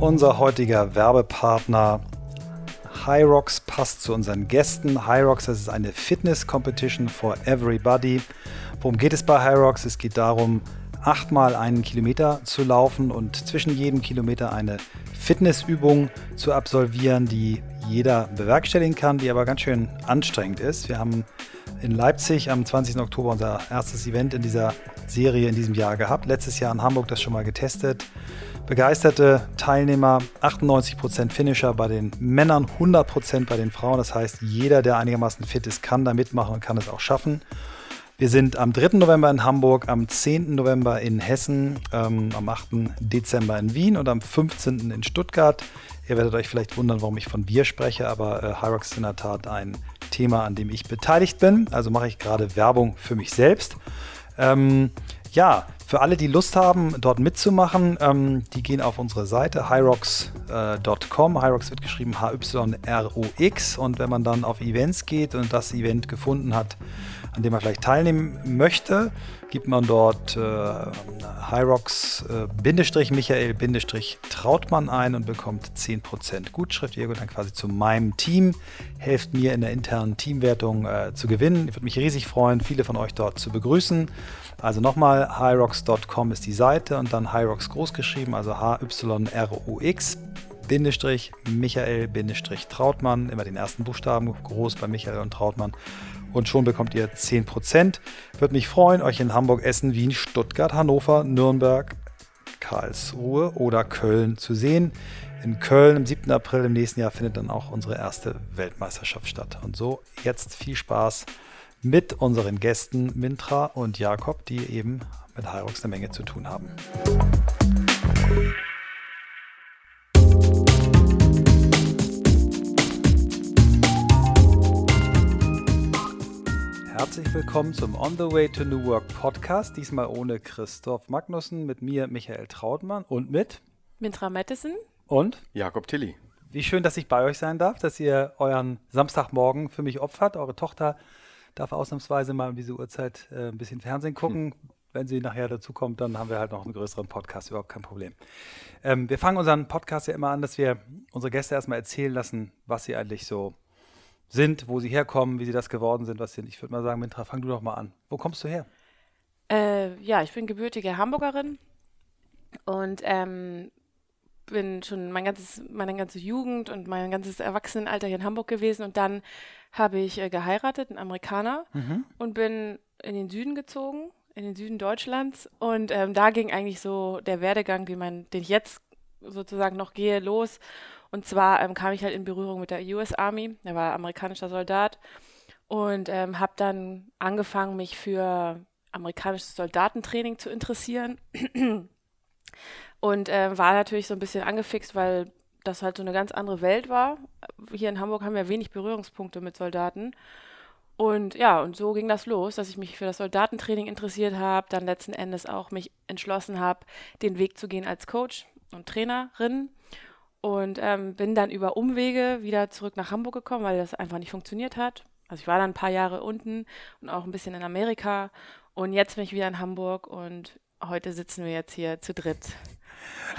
unser heutiger Werbepartner Hyrox passt zu unseren Gästen. Hyrox, das ist eine Fitness Competition for Everybody. Worum geht es bei Hyrox? Es geht darum, achtmal einen Kilometer zu laufen und zwischen jedem Kilometer eine Fitnessübung zu absolvieren, die jeder bewerkstelligen kann, die aber ganz schön anstrengend ist. Wir haben in Leipzig am 20. Oktober unser erstes Event in dieser Serie in diesem Jahr gehabt. Letztes Jahr in Hamburg das schon mal getestet. Begeisterte Teilnehmer, 98% Finisher bei den Männern, 100% bei den Frauen. Das heißt, jeder, der einigermaßen fit ist, kann da mitmachen und kann es auch schaffen. Wir sind am 3. November in Hamburg, am 10. November in Hessen, ähm, am 8. Dezember in Wien und am 15. in Stuttgart. Ihr werdet euch vielleicht wundern, warum ich von wir spreche, aber äh, Hyrox ist in der Tat ein Thema, an dem ich beteiligt bin. Also mache ich gerade Werbung für mich selbst. Ähm, ja, für alle, die Lust haben, dort mitzumachen, ähm, die gehen auf unsere Seite hyrox.com. Äh, Hyrox wird geschrieben H-Y-R-O-X. Und wenn man dann auf Events geht und das Event gefunden hat, an dem man vielleicht teilnehmen möchte, gibt man dort äh, Hyrox-Michael-Trautmann äh, ein und bekommt 10% Gutschrift. Ihr dann quasi zu meinem Team, helft mir in der internen Teamwertung äh, zu gewinnen. Ich würde mich riesig freuen, viele von euch dort zu begrüßen. Also nochmal, hyrox.com ist die Seite und dann Hyrox groß geschrieben, also H-Y-R-O-X. Bindestrich Michael Bindestrich Trautmann, immer den ersten Buchstaben groß bei Michael und Trautmann und schon bekommt ihr 10%. Würde mich freuen, euch in Hamburg, Essen, Wien, Stuttgart, Hannover, Nürnberg, Karlsruhe oder Köln zu sehen. In Köln am 7. April im nächsten Jahr findet dann auch unsere erste Weltmeisterschaft statt. Und so jetzt viel Spaß mit unseren Gästen Mintra und Jakob, die eben mit Hyrox eine Menge zu tun haben. Herzlich willkommen zum On the Way to New Work Podcast. Diesmal ohne Christoph Magnussen, mit mir Michael Trautmann und mit Mintra Mattison und Jakob Tilly. Wie schön, dass ich bei euch sein darf, dass ihr euren Samstagmorgen für mich opfert. Eure Tochter darf ausnahmsweise mal um diese Uhrzeit äh, ein bisschen Fernsehen gucken. Hm. Wenn sie nachher dazu kommt, dann haben wir halt noch einen größeren Podcast, überhaupt kein Problem. Ähm, wir fangen unseren Podcast ja immer an, dass wir unsere Gäste erstmal erzählen lassen, was sie eigentlich so sind, wo sie herkommen, wie sie das geworden sind, was sie sind. Ich würde mal sagen, Mintra, fang du doch mal an. Wo kommst du her? Äh, ja, ich bin gebürtige Hamburgerin und ähm, bin schon mein ganzes, meine ganze Jugend und mein ganzes Erwachsenenalter hier in Hamburg gewesen und dann habe ich äh, geheiratet, einen Amerikaner, mhm. und bin in den Süden gezogen, in den Süden Deutschlands und ähm, da ging eigentlich so der Werdegang, mein, den ich jetzt sozusagen noch gehe, los und zwar ähm, kam ich halt in Berührung mit der US Army, er war amerikanischer Soldat und ähm, habe dann angefangen, mich für amerikanisches Soldatentraining zu interessieren. und äh, war natürlich so ein bisschen angefixt, weil das halt so eine ganz andere Welt war. Hier in Hamburg haben wir wenig Berührungspunkte mit Soldaten. Und ja, und so ging das los, dass ich mich für das Soldatentraining interessiert habe, dann letzten Endes auch mich entschlossen habe, den Weg zu gehen als Coach und Trainerin und ähm, bin dann über Umwege wieder zurück nach Hamburg gekommen, weil das einfach nicht funktioniert hat. Also ich war dann ein paar Jahre unten und auch ein bisschen in Amerika. Und jetzt bin ich wieder in Hamburg und heute sitzen wir jetzt hier zu dritt.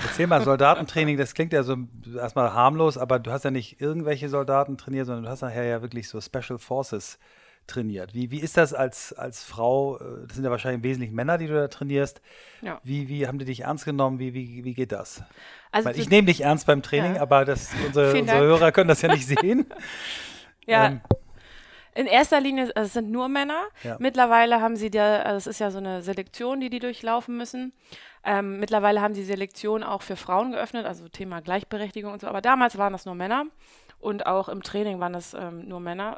Erzähl mal, Soldatentraining, das klingt ja so erstmal harmlos, aber du hast ja nicht irgendwelche Soldaten trainiert, sondern du hast nachher ja wirklich so Special Forces trainiert. Wie, wie ist das als, als Frau? Äh, das sind ja wahrscheinlich im Wesentlichen Männer, die du da trainierst. Ja. Wie, wie haben die dich ernst genommen? Wie, wie, wie geht das? Also ich, ich nehme dich ernst beim Training, ja. aber das, unsere, unsere Hörer können das ja nicht sehen. ja. Ähm, in erster Linie, also es sind nur Männer. Ja. Mittlerweile haben sie da, also es ist ja so eine Selektion, die die durchlaufen müssen. Ähm, mittlerweile haben sie Selektion auch für Frauen geöffnet, also Thema Gleichberechtigung und so. Aber damals waren das nur Männer und auch im Training waren das ähm, nur Männer.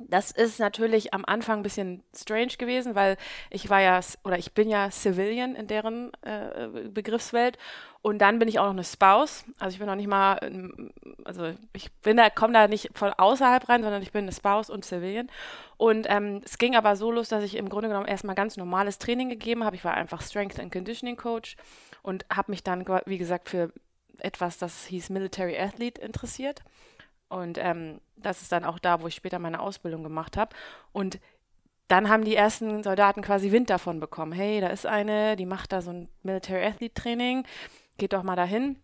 Das ist natürlich am Anfang ein bisschen strange gewesen, weil ich war ja oder ich bin ja Civilian in deren äh, Begriffswelt und dann bin ich auch noch eine Spouse. Also ich bin noch nicht mal, also ich bin da, komme da nicht von außerhalb rein, sondern ich bin eine Spouse und Civilian. Und ähm, es ging aber so los, dass ich im Grunde genommen erstmal ganz normales Training gegeben habe. Ich war einfach Strength and Conditioning Coach und habe mich dann, wie gesagt, für etwas, das hieß Military Athlete interessiert. Und ähm, das ist dann auch da, wo ich später meine Ausbildung gemacht habe. Und dann haben die ersten Soldaten quasi Wind davon bekommen. Hey, da ist eine, die macht da so ein Military Athlete Training, geht doch mal dahin.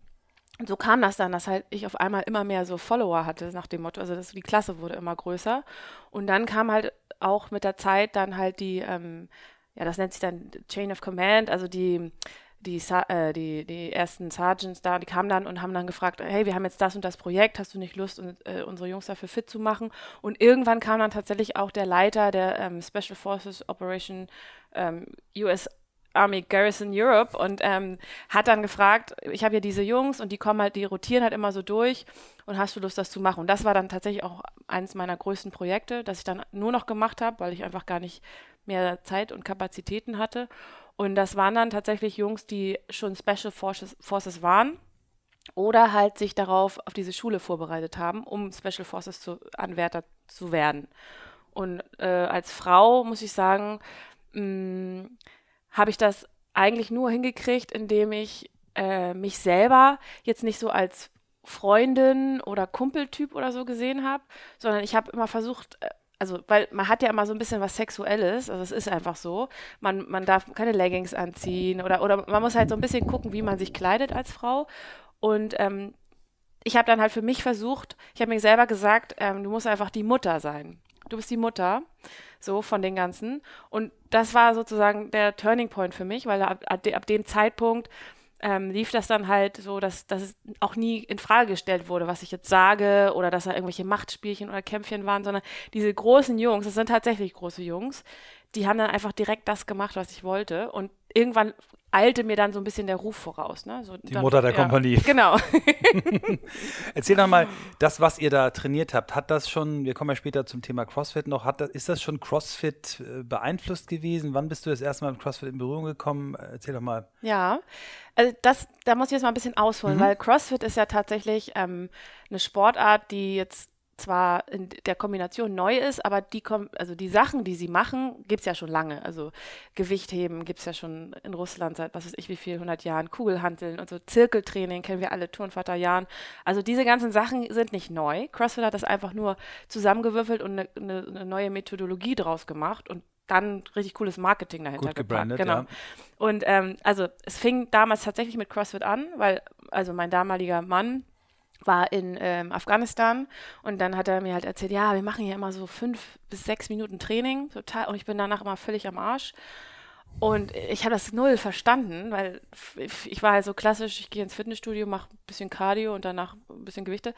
Und so kam das dann, dass halt ich auf einmal immer mehr so Follower hatte, nach dem Motto, also das, die Klasse wurde immer größer. Und dann kam halt auch mit der Zeit dann halt die, ähm, ja, das nennt sich dann Chain of Command, also die, die, äh, die, die ersten Sergeants da, die kamen dann und haben dann gefragt, hey, wir haben jetzt das und das Projekt, hast du nicht Lust, äh, unsere Jungs dafür fit zu machen? Und irgendwann kam dann tatsächlich auch der Leiter der ähm, Special Forces Operation ähm, US Army Garrison Europe und ähm, hat dann gefragt, ich habe ja diese Jungs und die kommen halt, die rotieren halt immer so durch und hast du Lust, das zu machen? Und das war dann tatsächlich auch eines meiner größten Projekte, das ich dann nur noch gemacht habe, weil ich einfach gar nicht mehr Zeit und Kapazitäten hatte. Und das waren dann tatsächlich Jungs, die schon Special Forces, Forces waren oder halt sich darauf auf diese Schule vorbereitet haben, um Special Forces zu, Anwärter zu werden. Und äh, als Frau muss ich sagen, mm, habe ich das eigentlich nur hingekriegt, indem ich äh, mich selber jetzt nicht so als Freundin oder Kumpeltyp oder so gesehen habe, sondern ich habe immer versucht, äh, also weil man hat ja immer so ein bisschen was Sexuelles, also es ist einfach so. Man, man darf keine Leggings anziehen oder, oder man muss halt so ein bisschen gucken, wie man sich kleidet als Frau. Und ähm, ich habe dann halt für mich versucht, ich habe mir selber gesagt, ähm, du musst einfach die Mutter sein. Du bist die Mutter so von den ganzen. Und das war sozusagen der Turning Point für mich, weil ab, ab, ab dem Zeitpunkt ähm, lief das dann halt so, dass, dass es auch nie in Frage gestellt wurde, was ich jetzt sage oder dass da irgendwelche Machtspielchen oder Kämpfchen waren, sondern diese großen Jungs, das sind tatsächlich große Jungs, die haben dann einfach direkt das gemacht, was ich wollte. Und irgendwann eilte mir dann so ein bisschen der Ruf voraus. Ne? So, die dann, Mutter der ja, Kompanie. Genau. Erzähl doch mal, das, was ihr da trainiert habt, hat das schon, wir kommen ja später zum Thema CrossFit noch, hat das, ist das schon CrossFit äh, beeinflusst gewesen? Wann bist du das erste Mal mit CrossFit in Berührung gekommen? Erzähl doch mal. Ja, also das, da muss ich jetzt mal ein bisschen ausholen, mhm. weil CrossFit ist ja tatsächlich ähm, eine Sportart, die jetzt zwar in der Kombination neu ist, aber die, also die Sachen, die sie machen, gibt es ja schon lange. Also Gewichtheben gibt es ja schon in Russland seit was weiß ich wie viel, 100 Jahren, Kugelhanteln und so Zirkeltraining kennen wir alle, Turnvater Jahren. Also diese ganzen Sachen sind nicht neu. CrossFit hat das einfach nur zusammengewürfelt und eine, eine, eine neue Methodologie draus gemacht und dann richtig cooles Marketing dahinter Gut gebrandet, Genau. Ja. Und ähm, also es fing damals tatsächlich mit CrossFit an, weil also mein damaliger Mann war in ähm, Afghanistan und dann hat er mir halt erzählt, ja, wir machen hier immer so fünf bis sechs Minuten Training, total, und ich bin danach immer völlig am Arsch. Und ich habe das null verstanden, weil ich war halt so klassisch, ich gehe ins Fitnessstudio, mache ein bisschen Cardio und danach ein bisschen Gewichte.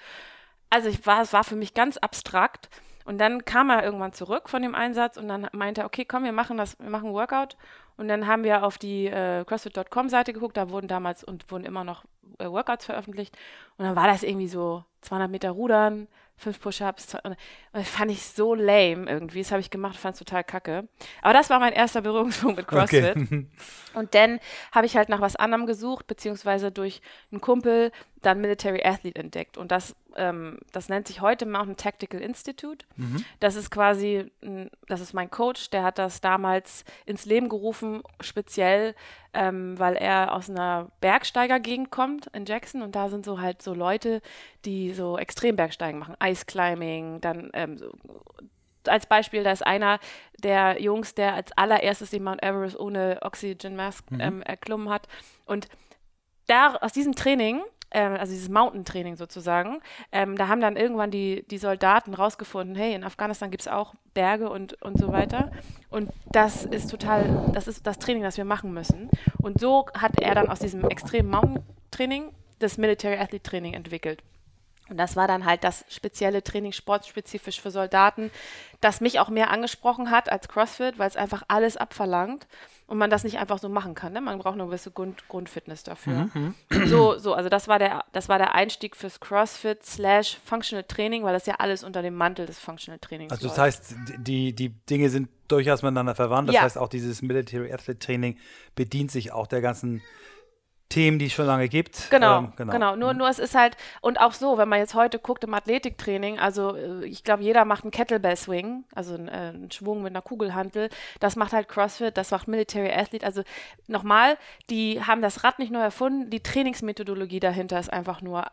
Also ich war, es war für mich ganz abstrakt. Und dann kam er irgendwann zurück von dem Einsatz und dann meinte er, okay, komm, wir machen das, wir machen Workout. Und dann haben wir auf die äh, CrossFit.com-Seite geguckt, da wurden damals und wurden immer noch äh, Workouts veröffentlicht. Und dann war das irgendwie so 200 Meter Rudern, fünf Push-Ups. Und das fand ich so lame irgendwie. Das habe ich gemacht, fand es total kacke. Aber das war mein erster Berührungspunkt mit CrossFit. Okay. Und dann habe ich halt nach was anderem gesucht, beziehungsweise durch einen Kumpel dann Military Athlete entdeckt. Und das, ähm, das nennt sich heute Mountain Tactical Institute. Mhm. Das ist quasi, das ist mein Coach, der hat das damals ins Leben gerufen, speziell, ähm, weil er aus einer Bergsteigergegend kommt in Jackson. Und da sind so halt so Leute, die so Extrembergsteigen machen, Ice Climbing, dann ähm, so, als Beispiel, da ist einer der Jungs, der als allererstes den Mount Everest ohne Oxygen Mask mhm. ähm, erklommen hat. Und da aus diesem Training also dieses Mountain-Training sozusagen, ähm, da haben dann irgendwann die, die Soldaten rausgefunden, hey, in Afghanistan gibt es auch Berge und, und so weiter. Und das ist total, das ist das Training, das wir machen müssen. Und so hat er dann aus diesem extremen Mountain-Training das Military Athlete Training entwickelt. Und das war dann halt das spezielle Training, sportspezifisch für Soldaten, das mich auch mehr angesprochen hat als CrossFit, weil es einfach alles abverlangt und man das nicht einfach so machen kann. Ne? Man braucht eine gewisse Grund, Grundfitness dafür. Mhm. So, so, also das war der, das war der Einstieg fürs CrossFit slash Functional Training, weil das ja alles unter dem Mantel des Functional Trainings Also das läuft. heißt, die, die Dinge sind durchaus miteinander verwandt. Das ja. heißt, auch dieses Military Athlete Training bedient sich auch der ganzen Themen, die es schon lange gibt. Genau, ähm, genau. genau. Nur, mhm. nur es ist halt, und auch so, wenn man jetzt heute guckt im Athletiktraining, also äh, ich glaube, jeder macht einen Kettlebell-Swing, also einen, äh, einen, Schwung mit einer Kugelhantel. Das macht halt CrossFit, das macht Military Athlete. Also nochmal, die haben das Rad nicht neu erfunden, die Trainingsmethodologie dahinter ist einfach nur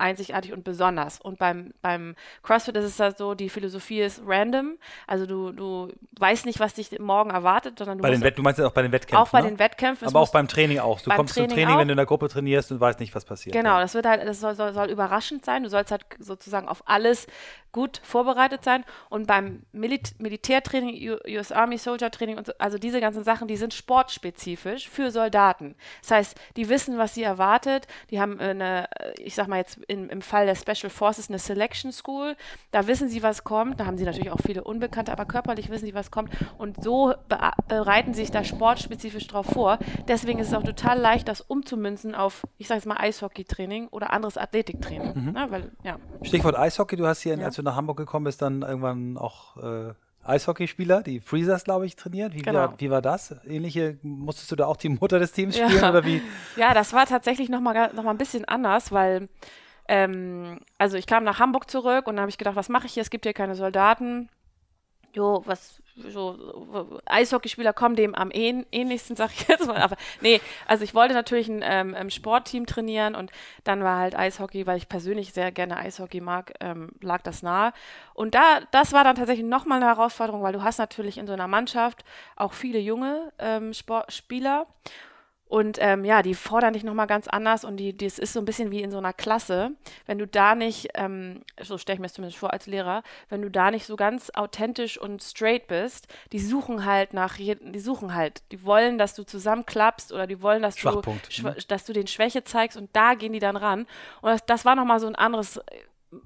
einzigartig und besonders. Und beim, beim CrossFit ist es halt so, die Philosophie ist random. Also du, du weißt nicht, was dich morgen erwartet, sondern du bei den Wett Du meinst ja auch bei den Wettkämpfen? Auch bei ne? den Wettkämpfen. Aber auch beim Training auch. Du kommst Training zum Training, auch. wenn du in der Gruppe trainierst und weißt nicht, was passiert. Genau, das wird halt, das soll, soll, soll überraschend sein. Du sollst halt sozusagen auf alles gut vorbereitet sein. Und beim Milit Militärtraining, US Army Soldier Training, und so, also diese ganzen Sachen, die sind sportspezifisch für Soldaten. Das heißt, die wissen, was sie erwartet. Die haben eine, ich sag mal jetzt in, im Fall der Special Forces eine Selection School. Da wissen sie, was kommt. Da haben sie natürlich auch viele Unbekannte, aber körperlich wissen sie, was kommt. Und so be bereiten sie sich da sportspezifisch drauf vor. Deswegen ist es auch total leicht, das umzumünzen auf, ich sage jetzt mal, Eishockey-Training oder anderes Athletiktraining. Mhm. Na, weil, ja. Stichwort Eishockey, du hast hier, ja. als du nach Hamburg gekommen bist, dann irgendwann auch äh, Eishockeyspieler, die Freezers, glaube ich, trainiert. Wie, genau. wie, wie, war das? Ähnliche, musstest du da auch die Mutter des Teams spielen ja. oder wie? Ja, das war tatsächlich nochmal noch mal ein bisschen anders, weil ähm, also ich kam nach Hamburg zurück und dann habe ich gedacht, was mache ich hier? Es gibt hier keine Soldaten. Jo, was so Eishockeyspieler kommen dem am ähnlichsten, sag ich jetzt mal. Aber nee, also ich wollte natürlich ein ähm, Sportteam trainieren und dann war halt Eishockey, weil ich persönlich sehr gerne Eishockey mag, ähm, lag das nahe. Und da, das war dann tatsächlich nochmal eine Herausforderung, weil du hast natürlich in so einer Mannschaft auch viele junge ähm, Sportspieler und ähm, ja, die fordern dich nochmal ganz anders und die, das ist so ein bisschen wie in so einer Klasse. Wenn du da nicht, ähm, so stelle ich mir das zumindest vor als Lehrer, wenn du da nicht so ganz authentisch und straight bist, die suchen halt nach, die suchen halt, die wollen, dass du zusammenklappst oder die wollen, dass du, ne? dass du den Schwäche zeigst und da gehen die dann ran. Und das, das war nochmal so ein anderes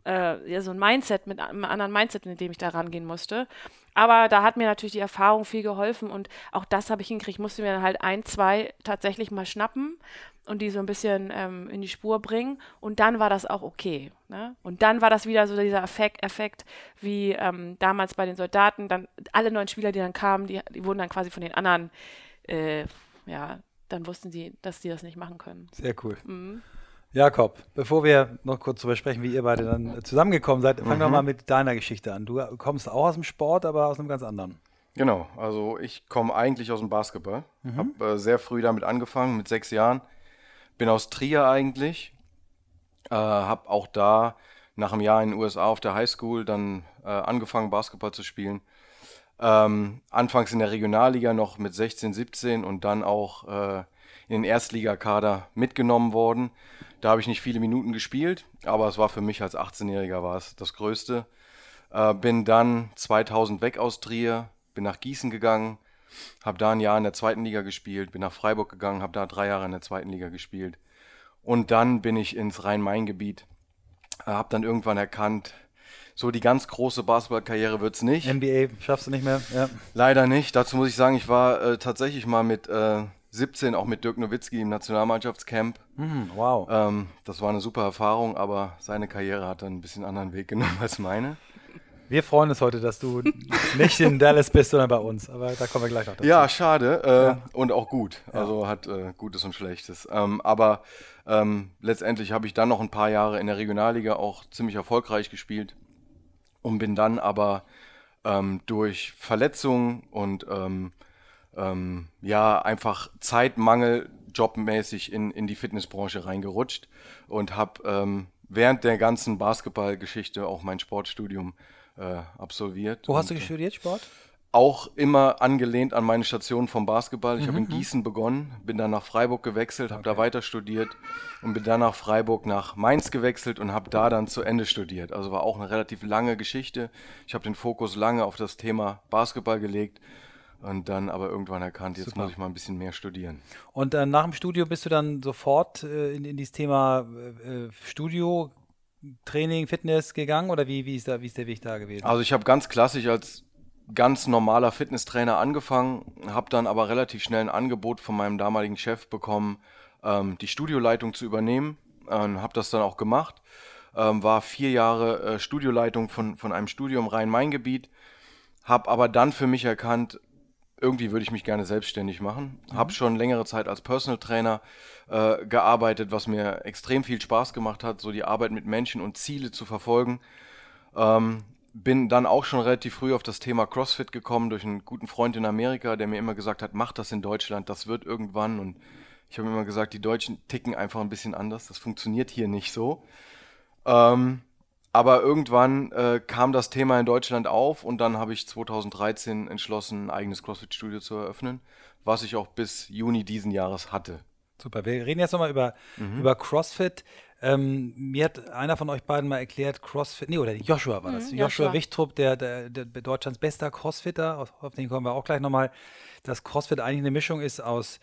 äh, ja, so ein Mindset, mit einem anderen Mindset, in dem ich da rangehen musste. Aber da hat mir natürlich die Erfahrung viel geholfen und auch das habe ich hingekriegt. Ich musste mir dann halt ein, zwei tatsächlich mal schnappen und die so ein bisschen ähm, in die Spur bringen. Und dann war das auch okay. Ne? Und dann war das wieder so dieser Effekt, Effekt wie ähm, damals bei den Soldaten. Dann alle neuen Spieler, die dann kamen, die, die wurden dann quasi von den anderen, äh, ja, dann wussten sie, dass sie das nicht machen können. Sehr cool. Mhm. Jakob, bevor wir noch kurz darüber sprechen, wie ihr beide dann zusammengekommen seid, fangen wir mhm. mal mit deiner Geschichte an. Du kommst auch aus dem Sport, aber aus einem ganz anderen. Genau, also ich komme eigentlich aus dem Basketball. Mhm. Habe äh, sehr früh damit angefangen, mit sechs Jahren. Bin aus Trier eigentlich. Äh, habe auch da nach einem Jahr in den USA auf der Highschool dann äh, angefangen, Basketball zu spielen. Ähm, anfangs in der Regionalliga noch mit 16, 17 und dann auch äh, in den Erstligakader mitgenommen worden. Da habe ich nicht viele Minuten gespielt, aber es war für mich als 18-Jähriger war es das Größte. Äh, bin dann 2000 weg aus Trier, bin nach Gießen gegangen, habe da ein Jahr in der zweiten Liga gespielt, bin nach Freiburg gegangen, habe da drei Jahre in der zweiten Liga gespielt. Und dann bin ich ins Rhein-Main-Gebiet, äh, habe dann irgendwann erkannt, so die ganz große Basketballkarriere wird es nicht. NBA schaffst du nicht mehr? Ja. Leider nicht. Dazu muss ich sagen, ich war äh, tatsächlich mal mit äh, 17 auch mit Dirk Nowitzki im Nationalmannschaftscamp. Mhm, wow. Ähm, das war eine super Erfahrung, aber seine Karriere hat dann ein bisschen anderen Weg genommen als meine. Wir freuen uns heute, dass du nicht in Dallas bist, sondern bei uns. Aber da kommen wir gleich noch dazu. Ja, schade äh, ja. und auch gut. Also ja. hat äh, Gutes und Schlechtes. Ähm, aber ähm, letztendlich habe ich dann noch ein paar Jahre in der Regionalliga auch ziemlich erfolgreich gespielt und bin dann aber ähm, durch Verletzungen und ähm, ja, einfach Zeitmangel jobmäßig in, in die Fitnessbranche reingerutscht und habe ähm, während der ganzen Basketballgeschichte auch mein Sportstudium äh, absolviert. Wo hast du studiert, Sport? Auch immer angelehnt an meine Station vom Basketball. Ich mhm. habe in mhm. Gießen begonnen, bin dann nach Freiburg gewechselt, habe okay. da weiter studiert und bin dann nach Freiburg nach Mainz gewechselt und habe da dann zu Ende studiert. Also war auch eine relativ lange Geschichte. Ich habe den Fokus lange auf das Thema Basketball gelegt und dann aber irgendwann erkannt, jetzt Super. muss ich mal ein bisschen mehr studieren. Und äh, nach dem Studio bist du dann sofort äh, in, in dieses Thema äh, Studio, Training, Fitness gegangen oder wie, wie, ist da, wie ist der Weg da gewesen? Also ich habe ganz klassisch als ganz normaler Fitnesstrainer angefangen, habe dann aber relativ schnell ein Angebot von meinem damaligen Chef bekommen, ähm, die Studioleitung zu übernehmen. Ähm, habe das dann auch gemacht. Ähm, war vier Jahre äh, Studioleitung von, von einem Studio im Rhein-Main-Gebiet. Habe aber dann für mich erkannt, irgendwie würde ich mich gerne selbstständig machen. Mhm. Habe schon längere Zeit als Personal Trainer äh, gearbeitet, was mir extrem viel Spaß gemacht hat, so die Arbeit mit Menschen und Ziele zu verfolgen. Ähm, bin dann auch schon relativ früh auf das Thema CrossFit gekommen durch einen guten Freund in Amerika, der mir immer gesagt hat, mach das in Deutschland, das wird irgendwann. Und ich habe immer gesagt, die Deutschen ticken einfach ein bisschen anders, das funktioniert hier nicht so. Ähm, aber irgendwann äh, kam das Thema in Deutschland auf und dann habe ich 2013 entschlossen, ein eigenes CrossFit-Studio zu eröffnen, was ich auch bis Juni diesen Jahres hatte. Super, wir reden jetzt nochmal über, mhm. über CrossFit. Ähm, mir hat einer von euch beiden mal erklärt, CrossFit, nee, oder Joshua war das. Mhm, Joshua, Joshua Wichtrup, der, der, der, Deutschlands bester Crossfitter, auf, auf den kommen wir auch gleich nochmal, dass CrossFit eigentlich eine Mischung ist aus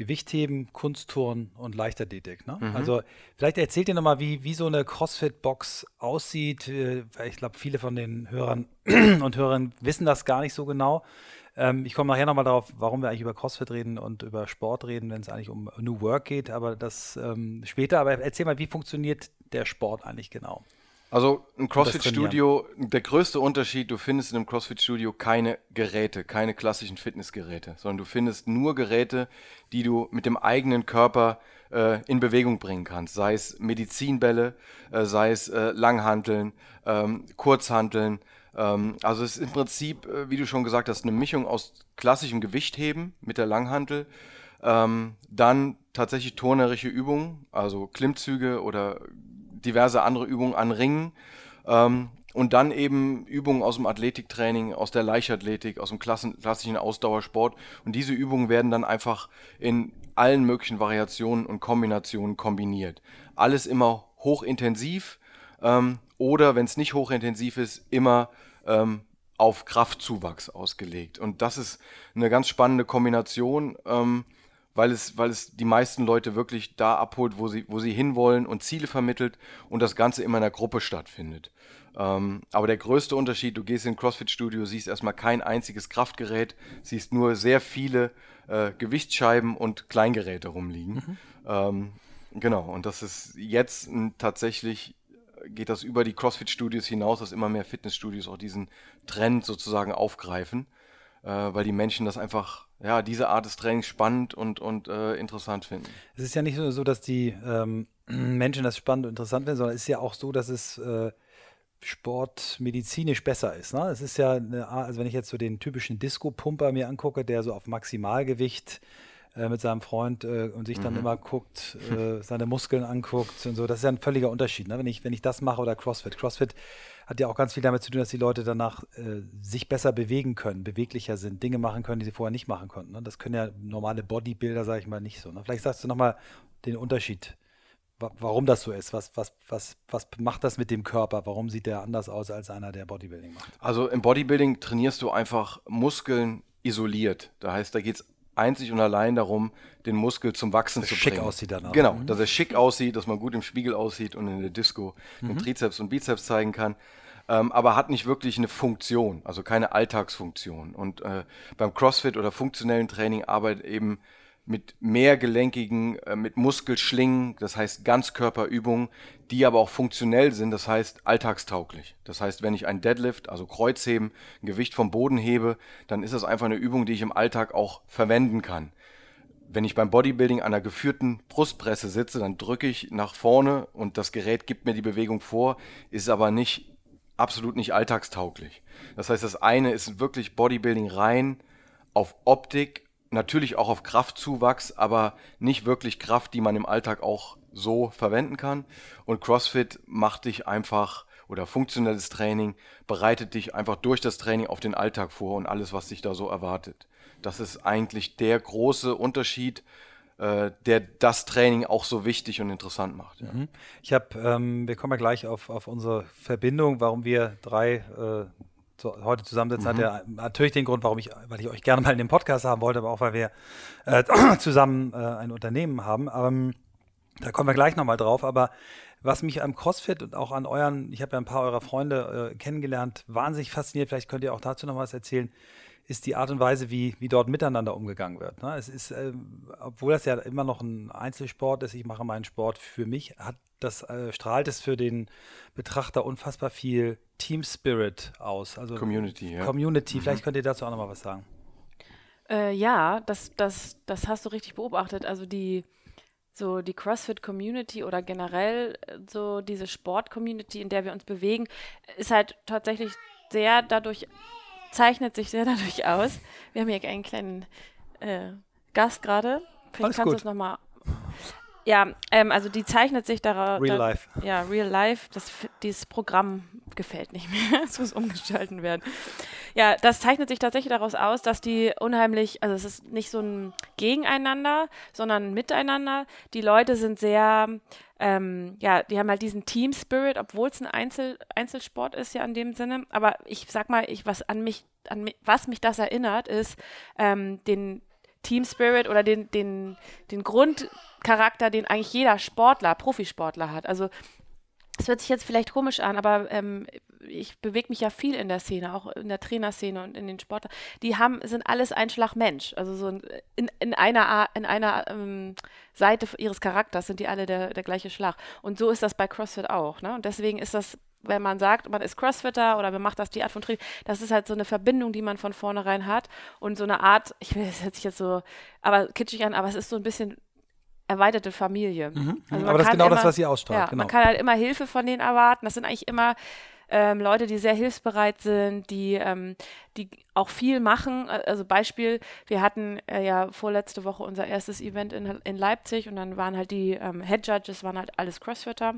Gewichtheben, Kunstturnen und Leichtathletik. Ne? Mhm. Also vielleicht erzählt ihr nochmal, wie, wie so eine CrossFit-Box aussieht. Äh, ich glaube, viele von den Hörern und Hörern wissen das gar nicht so genau. Ähm, ich komme nachher nochmal darauf, warum wir eigentlich über CrossFit reden und über Sport reden, wenn es eigentlich um New Work geht, aber das ähm, später. Aber erzähl mal, wie funktioniert der Sport eigentlich genau? Also ein CrossFit-Studio, der größte Unterschied, du findest in einem CrossFit-Studio keine Geräte, keine klassischen Fitnessgeräte, sondern du findest nur Geräte, die du mit dem eigenen Körper äh, in Bewegung bringen kannst. Sei es Medizinbälle, äh, sei es äh, Langhanteln, ähm, Kurzhanteln. Ähm, also es ist im Prinzip, äh, wie du schon gesagt hast, eine Mischung aus klassischem Gewichtheben mit der Langhantel, ähm, dann tatsächlich turnerische Übungen, also Klimmzüge oder diverse andere Übungen an Ringen. Ähm, und dann eben Übungen aus dem Athletiktraining, aus der Leichtathletik, aus dem klassischen Ausdauersport. Und diese Übungen werden dann einfach in allen möglichen Variationen und Kombinationen kombiniert. Alles immer hochintensiv ähm, oder, wenn es nicht hochintensiv ist, immer ähm, auf Kraftzuwachs ausgelegt. Und das ist eine ganz spannende Kombination. Ähm, weil es, weil es die meisten Leute wirklich da abholt, wo sie, wo sie hinwollen und Ziele vermittelt und das Ganze immer in der Gruppe stattfindet. Ähm, aber der größte Unterschied, du gehst in ein CrossFit-Studio, siehst erstmal kein einziges Kraftgerät, siehst nur sehr viele äh, Gewichtsscheiben und Kleingeräte rumliegen. Mhm. Ähm, genau, und das ist jetzt ein, tatsächlich geht das über die CrossFit-Studios hinaus, dass immer mehr Fitnessstudios auch diesen Trend sozusagen aufgreifen, äh, weil die Menschen das einfach ja, diese Art des Trainings spannend und, und äh, interessant finden. Es ist ja nicht nur so, dass die ähm, Menschen das spannend und interessant finden, sondern es ist ja auch so, dass es äh, sportmedizinisch besser ist. Ne? Es ist ja, eine, also wenn ich jetzt so den typischen Disco-Pumper mir angucke, der so auf Maximalgewicht äh, mit seinem Freund äh, und sich dann mhm. immer guckt, äh, seine Muskeln anguckt und so, das ist ja ein völliger Unterschied. Ne? Wenn, ich, wenn ich das mache oder CrossFit. CrossFit hat ja auch ganz viel damit zu tun, dass die Leute danach äh, sich besser bewegen können, beweglicher sind, Dinge machen können, die sie vorher nicht machen konnten. Ne? Das können ja normale Bodybuilder, sage ich mal, nicht so. Ne? Vielleicht sagst du nochmal den Unterschied, wa warum das so ist. Was, was, was, was macht das mit dem Körper? Warum sieht der anders aus als einer, der Bodybuilding macht? Also im Bodybuilding trainierst du einfach Muskeln isoliert. Da heißt, da geht es einzig und allein darum, den Muskel zum Wachsen zu bringen. Schick aussieht dann auch. Genau, mhm. dass er schick aussieht, dass man gut im Spiegel aussieht und in der Disco mhm. den Trizeps und Bizeps zeigen kann ähm, aber hat nicht wirklich eine Funktion, also keine Alltagsfunktion. Und äh, beim CrossFit oder funktionellen Training arbeitet eben mit mehrgelenkigen, äh, mit Muskelschlingen, das heißt Ganzkörperübungen, die aber auch funktionell sind, das heißt alltagstauglich. Das heißt, wenn ich ein Deadlift, also Kreuzheben, ein Gewicht vom Boden hebe, dann ist das einfach eine Übung, die ich im Alltag auch verwenden kann. Wenn ich beim Bodybuilding an einer geführten Brustpresse sitze, dann drücke ich nach vorne und das Gerät gibt mir die Bewegung vor, ist aber nicht absolut nicht alltagstauglich. Das heißt, das eine ist wirklich Bodybuilding rein auf Optik, natürlich auch auf Kraftzuwachs, aber nicht wirklich Kraft, die man im Alltag auch so verwenden kann. Und CrossFit macht dich einfach oder funktionelles Training bereitet dich einfach durch das Training auf den Alltag vor und alles, was dich da so erwartet. Das ist eigentlich der große Unterschied äh, der das Training auch so wichtig und interessant macht. Ja. Mhm. Ich habe, ähm, wir kommen ja gleich auf, auf unsere Verbindung, warum wir drei äh, so, heute zusammensitzen, mhm. hat ja natürlich den Grund, warum ich, weil ich euch gerne mal in dem Podcast haben wollte, aber auch weil wir äh, zusammen äh, ein Unternehmen haben. Ähm, da kommen wir gleich nochmal drauf. Aber was mich am CrossFit und auch an euren, ich habe ja ein paar eurer Freunde äh, kennengelernt, wahnsinnig fasziniert, vielleicht könnt ihr auch dazu noch was erzählen, ist die Art und Weise, wie, wie dort miteinander umgegangen wird. Ne? Es ist, äh, obwohl das ja immer noch ein Einzelsport ist, ich mache meinen Sport für mich, hat das äh, strahlt es für den Betrachter unfassbar viel Team Spirit aus. Also Community, ja. Community, mhm. vielleicht könnt ihr dazu auch noch mal was sagen. Äh, ja, das, das, das hast du richtig beobachtet. Also die, so die CrossFit-Community oder generell äh, so diese Sport-Community, in der wir uns bewegen, ist halt tatsächlich sehr dadurch zeichnet sich sehr dadurch aus. Wir haben hier einen kleinen äh, Gast gerade. Vielleicht kannst du es nochmal. Ja, ähm, also die zeichnet sich daraus. Real Life. Ja, Real Life. Das, dieses Programm gefällt nicht mehr. es muss umgestalten werden. Ja, das zeichnet sich tatsächlich daraus aus, dass die unheimlich, also es ist nicht so ein Gegeneinander, sondern ein Miteinander. Die Leute sind sehr, ähm, ja, die haben halt diesen Team Spirit, obwohl es ein Einzel Einzelsport ist ja in dem Sinne. Aber ich sag mal, ich, was an mich, an mich, was mich das erinnert, ist ähm, den Team Spirit oder den, den, den Grundcharakter, den eigentlich jeder Sportler, Profisportler hat. Also es hört sich jetzt vielleicht komisch an, aber ähm, ich bewege mich ja viel in der Szene, auch in der Trainerszene und in den Sportlern. Die haben, sind alles ein Schlag Mensch. Also so in, in einer, in einer ähm, Seite ihres Charakters sind die alle der, der gleiche Schlag. Und so ist das bei CrossFit auch. Ne? Und deswegen ist das wenn man sagt, man ist Crossfitter oder man macht das die Art von Training, das ist halt so eine Verbindung, die man von vornherein hat und so eine Art, ich will, das hört sich jetzt so, aber kitschig an, aber es ist so ein bisschen erweiterte Familie. Mhm. Also aber das ist genau immer, das, was sie ausstrahlt. Ja, genau. Man kann halt immer Hilfe von denen erwarten. Das sind eigentlich immer ähm, Leute, die sehr hilfsbereit sind, die, ähm, die auch viel machen. Also Beispiel, wir hatten äh, ja vorletzte Woche unser erstes Event in, in Leipzig und dann waren halt die ähm, Head Judges, waren halt alles Crossfitter.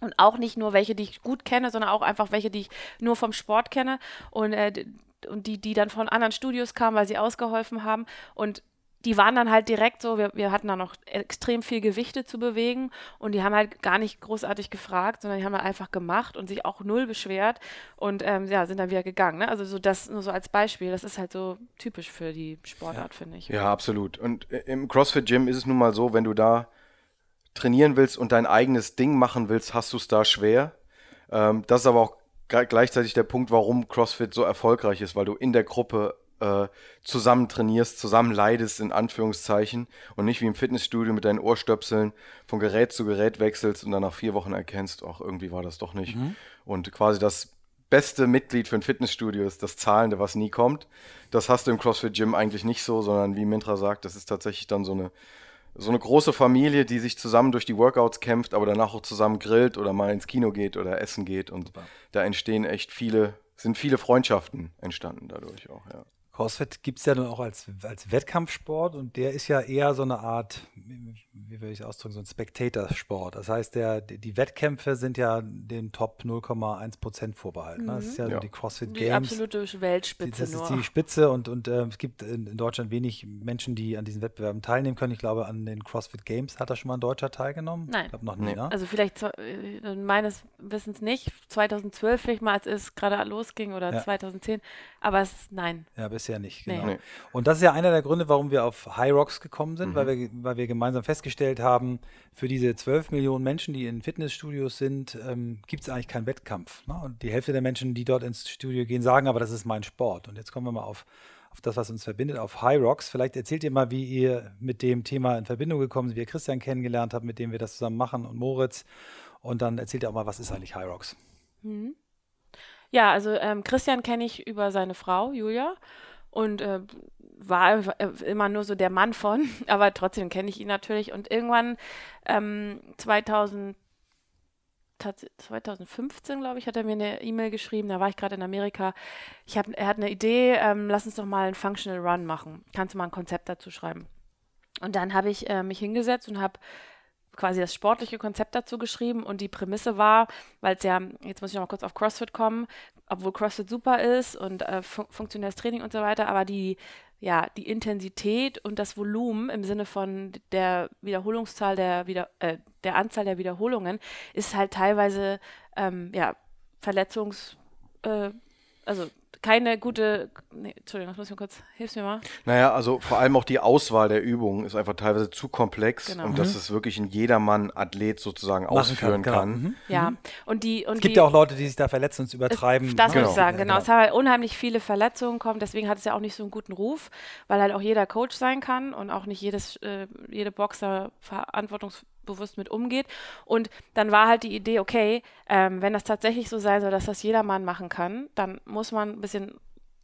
Und auch nicht nur welche, die ich gut kenne, sondern auch einfach welche, die ich nur vom Sport kenne und, äh, und die, die dann von anderen Studios kamen, weil sie ausgeholfen haben. Und die waren dann halt direkt so, wir, wir hatten da noch extrem viel Gewichte zu bewegen und die haben halt gar nicht großartig gefragt, sondern die haben halt einfach gemacht und sich auch null beschwert und ähm, ja, sind dann wieder gegangen. Ne? Also so das nur so als Beispiel, das ist halt so typisch für die Sportart, ja. finde ich. Ja, absolut. Und äh, im CrossFit Gym ist es nun mal so, wenn du da trainieren willst und dein eigenes Ding machen willst, hast du es da schwer. Ähm, das ist aber auch gleichzeitig der Punkt, warum CrossFit so erfolgreich ist, weil du in der Gruppe äh, zusammen trainierst, zusammen leidest, in Anführungszeichen, und nicht wie im Fitnessstudio mit deinen Ohrstöpseln von Gerät zu Gerät wechselst und dann nach vier Wochen erkennst, ach, irgendwie war das doch nicht. Mhm. Und quasi das beste Mitglied für ein Fitnessstudio ist das Zahlende, was nie kommt. Das hast du im CrossFit Gym eigentlich nicht so, sondern wie Mintra sagt, das ist tatsächlich dann so eine so eine große Familie, die sich zusammen durch die Workouts kämpft, aber danach auch zusammen grillt oder mal ins Kino geht oder essen geht. Und Super. da entstehen echt viele, sind viele Freundschaften entstanden dadurch auch, ja. CrossFit gibt es ja dann auch als, als Wettkampfsport und der ist ja eher so eine Art, wie will ich es ausdrücken, so ein Spectator-Sport. Das heißt, der, die Wettkämpfe sind ja den Top 0,1 Prozent vorbehalten. Mhm. Das ist ja, ja. die CrossFit die Games. Die absolute Weltspitze. Das nur. ist die Spitze und, und äh, es gibt in, in, Deutschland wenig Menschen, die an diesen Wettbewerben teilnehmen können. Ich glaube, an den CrossFit Games hat da schon mal ein Deutscher teilgenommen. Nein. Ich glaube noch nie, ne? Also vielleicht äh, meines Wissens nicht. 2012 vielleicht mal, als es gerade losging oder ja. 2010. Aber es, nein. Ja, bisher nicht, genau. Nee. Und das ist ja einer der Gründe, warum wir auf High Rocks gekommen sind, mhm. weil, wir, weil wir gemeinsam festgestellt haben, für diese 12 Millionen Menschen, die in Fitnessstudios sind, ähm, gibt es eigentlich keinen Wettkampf. Ne? Und die Hälfte der Menschen, die dort ins Studio gehen, sagen, aber das ist mein Sport. Und jetzt kommen wir mal auf, auf das, was uns verbindet, auf High Rocks. Vielleicht erzählt ihr mal, wie ihr mit dem Thema in Verbindung gekommen seid, wie ihr Christian kennengelernt habt, mit dem wir das zusammen machen und Moritz. Und dann erzählt ihr auch mal, was ist eigentlich High Rocks? Mhm. Ja, also ähm, Christian kenne ich über seine Frau, Julia. Und äh, war immer nur so der Mann von, aber trotzdem kenne ich ihn natürlich. Und irgendwann ähm, 2000, 2015, glaube ich, hat er mir eine E-Mail geschrieben. Da war ich gerade in Amerika. Ich hab, er hat eine Idee, ähm, lass uns doch mal einen Functional Run machen. Kannst du mal ein Konzept dazu schreiben? Und dann habe ich äh, mich hingesetzt und habe quasi das sportliche Konzept dazu geschrieben und die Prämisse war, weil es ja, jetzt muss ich noch mal kurz auf CrossFit kommen, obwohl CrossFit super ist und äh, fun funktionelles Training und so weiter, aber die, ja, die Intensität und das Volumen im Sinne von der Wiederholungszahl der, wieder, äh, der Anzahl der Wiederholungen ist halt teilweise, ähm, ja, Verletzungs, äh, also keine gute. Nee, Entschuldigung, das muss ich mal kurz. Hilfst mir mal. Naja, also vor allem auch die Auswahl der Übungen ist einfach teilweise zu komplex genau. und mhm. dass es wirklich ein jedermann Athlet sozusagen Machen ausführen kann. kann. Genau. Mhm. Ja, mhm. und die. Und es gibt die, ja auch Leute, die sich da verletzen und es übertreiben. Das genau. muss ich sagen, genau. genau. Es haben halt unheimlich viele Verletzungen kommen, deswegen hat es ja auch nicht so einen guten Ruf, weil halt auch jeder Coach sein kann und auch nicht jedes, äh, jede Boxer verantwortungsvoll bewusst mit umgeht. Und dann war halt die Idee, okay, ähm, wenn das tatsächlich so sein soll, dass das jedermann machen kann, dann muss man ein bisschen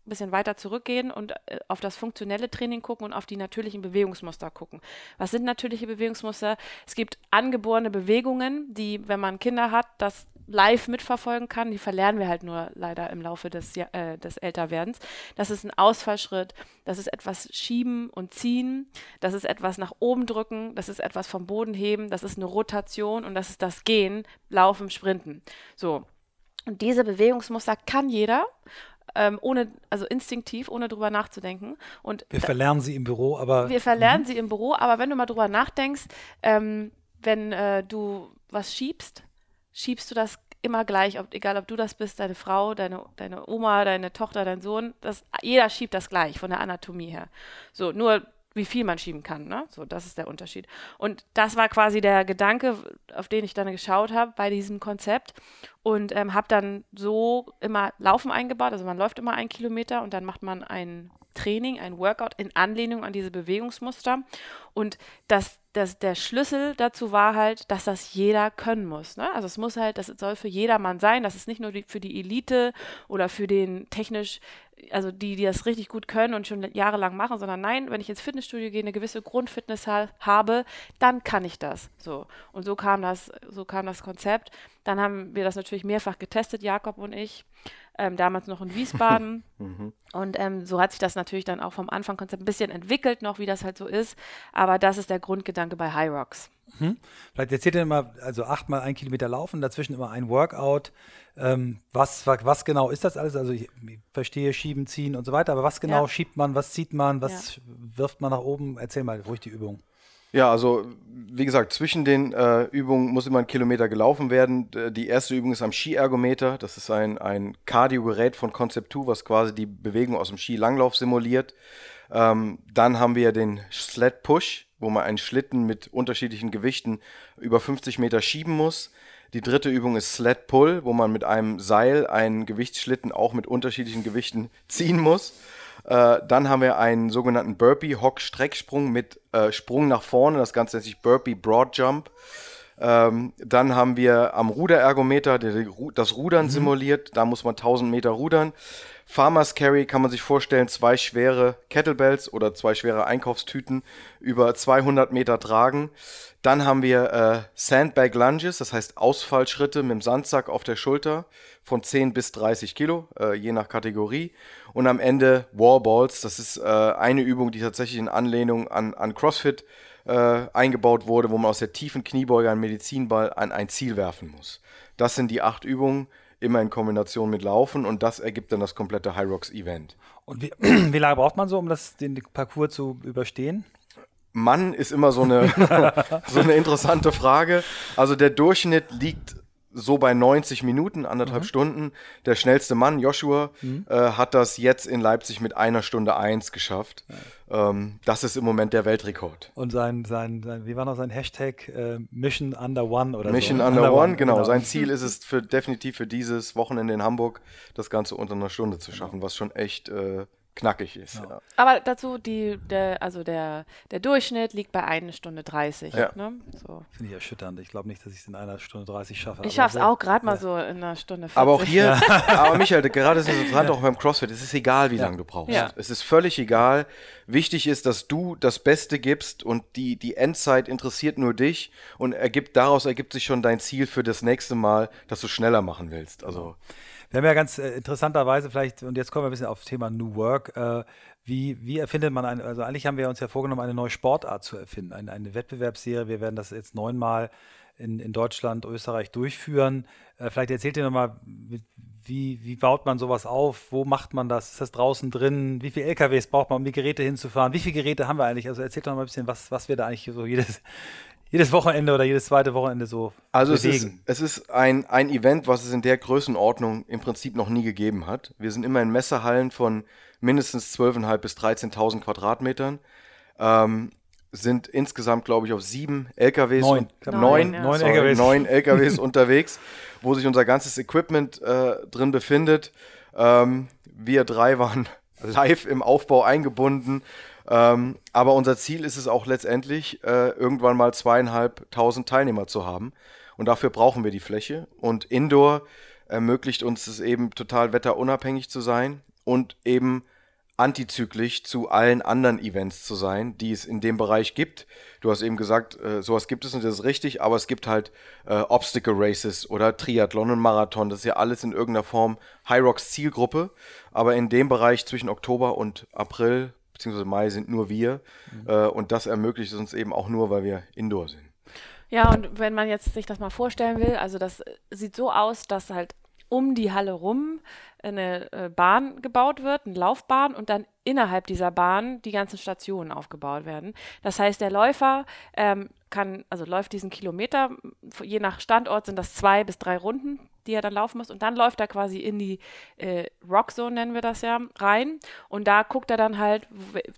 bisschen weiter zurückgehen und äh, auf das funktionelle Training gucken und auf die natürlichen Bewegungsmuster gucken. Was sind natürliche Bewegungsmuster? Es gibt angeborene Bewegungen, die, wenn man Kinder hat, das live mitverfolgen kann. Die verlernen wir halt nur leider im Laufe des, äh, des Älterwerdens. Das ist ein Ausfallschritt, das ist etwas schieben und ziehen, das ist etwas nach oben drücken, das ist etwas vom Boden heben, das ist eine Rotation und das ist das Gehen, Laufen, Sprinten. So. Und diese Bewegungsmuster kann jeder ähm, ohne, also instinktiv, ohne drüber nachzudenken. Und wir verlernen sie im Büro, aber. Wir verlernen mhm. sie im Büro, aber wenn du mal drüber nachdenkst, ähm, wenn äh, du was schiebst, schiebst du das immer gleich, ob, egal ob du das bist, deine Frau, deine, deine Oma, deine Tochter, dein Sohn, das, jeder schiebt das gleich von der Anatomie her. So, nur wie viel man schieben kann, ne? So, das ist der Unterschied. Und das war quasi der Gedanke, auf den ich dann geschaut habe bei diesem Konzept und ähm, habe dann so immer Laufen eingebaut. Also man läuft immer einen Kilometer und dann macht man ein Training, ein Workout in Anlehnung an diese Bewegungsmuster. Und das das, der Schlüssel dazu war halt, dass das jeder können muss. Ne? Also es muss halt, das soll für jedermann sein, das ist nicht nur die, für die Elite oder für den technisch, also die, die das richtig gut können und schon jahrelang machen, sondern nein, wenn ich ins Fitnessstudio gehe, eine gewisse Grundfitness ha habe, dann kann ich das. So. Und so kam das, so kam das Konzept. Dann haben wir das natürlich mehrfach getestet, Jakob und ich ähm, damals noch in Wiesbaden. Mhm. Und ähm, so hat sich das natürlich dann auch vom Anfangkonzept ein bisschen entwickelt, noch wie das halt so ist. Aber das ist der Grundgedanke bei High Rocks. Mhm. Vielleicht erzählt ihr mal, also achtmal ein Kilometer laufen, dazwischen immer ein Workout. Ähm, was, was genau ist das alles? Also ich, ich, verstehe schieben, ziehen und so weiter, aber was genau ja. schiebt man, was zieht man, was ja. wirft man nach oben? Erzähl mal ruhig die Übung. Ja, also wie gesagt, zwischen den äh, Übungen muss immer ein Kilometer gelaufen werden. Die erste Übung ist am Skiergometer. Das ist ein, ein Cardio-Gerät von Concept2, was quasi die Bewegung aus dem Skilanglauf simuliert. Ähm, dann haben wir den Sled Push, wo man einen Schlitten mit unterschiedlichen Gewichten über 50 Meter schieben muss. Die dritte Übung ist Sled Pull, wo man mit einem Seil einen Gewichtsschlitten auch mit unterschiedlichen Gewichten ziehen muss. Äh, dann haben wir einen sogenannten Burpee Hock Strecksprung mit äh, Sprung nach vorne. Das Ganze nennt sich Burpee Broad Jump. Ähm, dann haben wir am Ruderergometer das Rudern mhm. simuliert. Da muss man 1000 Meter rudern. Farmers Carry kann man sich vorstellen, zwei schwere Kettlebells oder zwei schwere Einkaufstüten über 200 Meter tragen. Dann haben wir äh, Sandbag Lunges, das heißt Ausfallschritte mit dem Sandsack auf der Schulter von 10 bis 30 Kilo, äh, je nach Kategorie. Und am Ende Wallballs, das ist äh, eine Übung, die tatsächlich in Anlehnung an, an CrossFit äh, eingebaut wurde, wo man aus der tiefen Kniebeuge einen Medizinball an ein Ziel werfen muss. Das sind die acht Übungen, immer in Kombination mit Laufen und das ergibt dann das komplette High Rocks Event. Und wie, wie lange braucht man so, um das, den Parcours zu überstehen? Mann ist immer so eine, so eine interessante Frage. Also der Durchschnitt liegt so bei 90 Minuten, anderthalb mhm. Stunden. Der schnellste Mann, Joshua, mhm. äh, hat das jetzt in Leipzig mit einer Stunde eins geschafft. Ja. Ähm, das ist im Moment der Weltrekord. Und sein, sein, sein wie war noch sein Hashtag? Äh, Mission Under One oder Mission so? Under, Under One, One genau. genau. Sein Ziel ist es für, definitiv für dieses Wochenende in Hamburg, das Ganze unter einer Stunde zu schaffen, genau. was schon echt äh, knackig ist. Ja. Ja. Aber dazu, die, der, also der, der Durchschnitt liegt bei 1 Stunde 30. Ja. Ne? So. Finde ich erschütternd. Ich glaube nicht, dass ich es in einer Stunde 30 schaffe. Ich schaffe es auch gerade mal so in einer Stunde 40. Aber auch hier, aber Michael, gerade ist es interessant, auch beim CrossFit, es ist egal, wie lange du brauchst. Es ist völlig egal. Wichtig ist, dass du das Beste gibst und die, die Endzeit interessiert nur dich und ergibt, daraus ergibt sich schon dein Ziel für das nächste Mal, dass du schneller machen willst. Also. Wir haben ja ganz äh, interessanterweise vielleicht, und jetzt kommen wir ein bisschen auf das Thema New Work, äh, wie, wie erfindet man eine, also eigentlich haben wir uns ja vorgenommen, eine neue Sportart zu erfinden, eine, eine Wettbewerbsserie. Wir werden das jetzt neunmal in, in Deutschland, Österreich durchführen. Äh, vielleicht erzählt ihr nochmal, wie, wie baut man sowas auf? Wo macht man das? Ist das draußen drin? Wie viele LKWs braucht man, um die Geräte hinzufahren? Wie viele Geräte haben wir eigentlich? Also erzählt doch mal ein bisschen, was, was wir da eigentlich so jedes, jedes Wochenende oder jedes zweite Wochenende so also bewegen. Es ist, es ist ein, ein Event, was es in der Größenordnung im Prinzip noch nie gegeben hat. Wir sind immer in Messehallen von mindestens 12.500 bis 13.000 Quadratmetern. Ähm, sind insgesamt, glaube ich, auf sieben LKWs neun, und neun, ja. neun, sorry, LKWs. neun LKWs unterwegs, wo sich unser ganzes Equipment äh, drin befindet. Ähm, wir drei waren live im Aufbau eingebunden ähm, aber unser Ziel ist es auch letztendlich, äh, irgendwann mal zweieinhalbtausend Teilnehmer zu haben. Und dafür brauchen wir die Fläche. Und Indoor ermöglicht uns es eben total wetterunabhängig zu sein und eben antizyklisch zu allen anderen Events zu sein, die es in dem Bereich gibt. Du hast eben gesagt, äh, sowas gibt es und das ist richtig, aber es gibt halt äh, Obstacle Races oder Triathlon und Marathon. Das ist ja alles in irgendeiner Form High Rocks Zielgruppe. Aber in dem Bereich zwischen Oktober und April bzw. Mai sind nur wir. Mhm. Äh, und das ermöglicht es uns eben auch nur, weil wir Indoor sind. Ja, und wenn man jetzt sich das mal vorstellen will, also das sieht so aus, dass halt um die Halle rum eine äh, Bahn gebaut wird, eine Laufbahn und dann innerhalb dieser Bahn die ganzen Stationen aufgebaut werden. Das heißt, der Läufer ähm, kann, also läuft diesen Kilometer, je nach Standort sind das zwei bis drei Runden, die er dann laufen muss und dann läuft er quasi in die äh, Rockzone, nennen wir das ja, rein und da guckt er dann halt,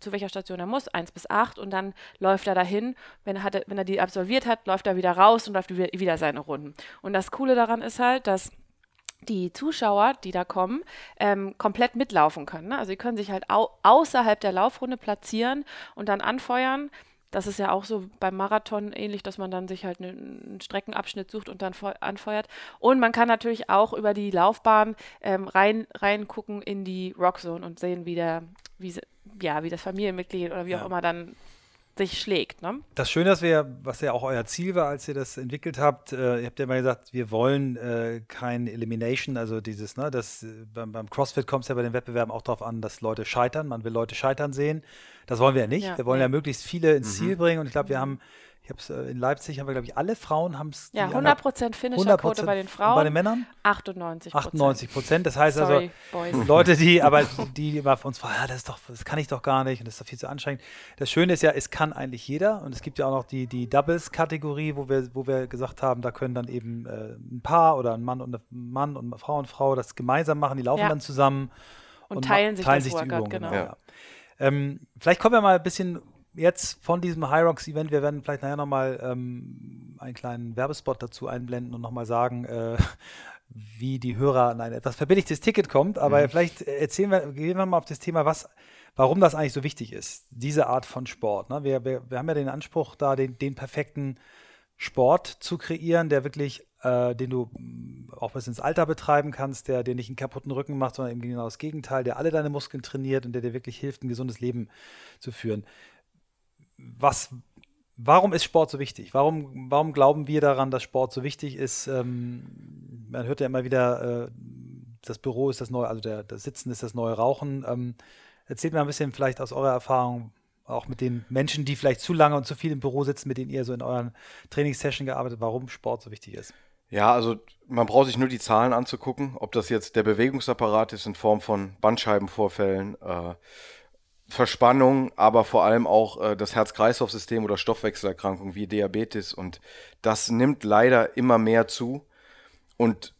zu welcher Station er muss, eins bis acht und dann läuft er dahin, wenn er, hat, wenn er die absolviert hat, läuft er wieder raus und läuft wieder seine Runden. Und das Coole daran ist halt, dass die Zuschauer, die da kommen, ähm, komplett mitlaufen können. Ne? Also sie können sich halt au außerhalb der Laufrunde platzieren und dann anfeuern. Das ist ja auch so beim Marathon ähnlich, dass man dann sich halt ne, einen Streckenabschnitt sucht und dann anfeuert. Und man kann natürlich auch über die Laufbahn ähm, rein reingucken in die Rockzone und sehen, wie der, wie, ja, wie das Familienmitglied oder wie ja. auch immer dann sich schlägt. Ne? Das Schöne, dass wir, was ja auch euer Ziel war, als ihr das entwickelt habt, äh, ihr habt ja mal gesagt, wir wollen äh, kein Elimination, also dieses, ne, das äh, beim, beim, CrossFit kommt es ja bei den Wettbewerben auch darauf an, dass Leute scheitern. Man will Leute scheitern sehen. Das wollen wir ja nicht. Ja, wir wollen nee. ja möglichst viele ins mhm. Ziel bringen und ich glaube, wir haben ich habe es äh, in Leipzig, haben wir, glaube ich, alle Frauen haben es. Ja, 100 Prozent Finisher-Quote bei den Frauen. Bei den Männern? 98% 98 Prozent. Das heißt Sorry, also, Boys. Leute, die, aber die immer von uns fragen, ja, das, ist doch, das kann ich doch gar nicht und das ist doch viel zu anstrengend. Das Schöne ist ja, es kann eigentlich jeder und es gibt ja auch noch die, die Doubles-Kategorie, wo wir, wo wir gesagt haben, da können dann eben äh, ein Paar oder ein Mann und ein Mann und eine Frau und Frau das gemeinsam machen, die laufen ja. dann zusammen und, und teilen sich, teilen sich die Übungen. Genau. Ja. Ähm, vielleicht kommen wir mal ein bisschen jetzt von diesem High Rocks Event, wir werden vielleicht nachher nochmal ähm, einen kleinen Werbespot dazu einblenden und nochmal sagen, äh, wie die Hörer an ein etwas verbilligtes Ticket kommt. Aber mhm. vielleicht erzählen wir, gehen wir mal auf das Thema, was, warum das eigentlich so wichtig ist, diese Art von Sport. Ne? Wir, wir, wir haben ja den Anspruch, da den, den perfekten Sport zu kreieren, der wirklich, äh, den du auch bis ins Alter betreiben kannst, der dir nicht einen kaputten Rücken macht, sondern eben genau das Gegenteil, der alle deine Muskeln trainiert und der dir wirklich hilft, ein gesundes Leben zu führen was, warum ist Sport so wichtig? Warum, warum glauben wir daran, dass Sport so wichtig ist? Ähm, man hört ja immer wieder, äh, das Büro ist das neue, also der, das Sitzen ist das neue Rauchen. Ähm, erzählt mir ein bisschen vielleicht aus eurer Erfahrung, auch mit den Menschen, die vielleicht zu lange und zu viel im Büro sitzen, mit denen ihr so in euren Trainingssession gearbeitet, warum Sport so wichtig ist. Ja, also man braucht sich nur die Zahlen anzugucken, ob das jetzt der Bewegungsapparat ist in Form von Bandscheibenvorfällen, äh, Verspannung, aber vor allem auch äh, das Herz-Kreislauf-System oder Stoffwechselerkrankungen wie Diabetes. Und das nimmt leider immer mehr zu. Und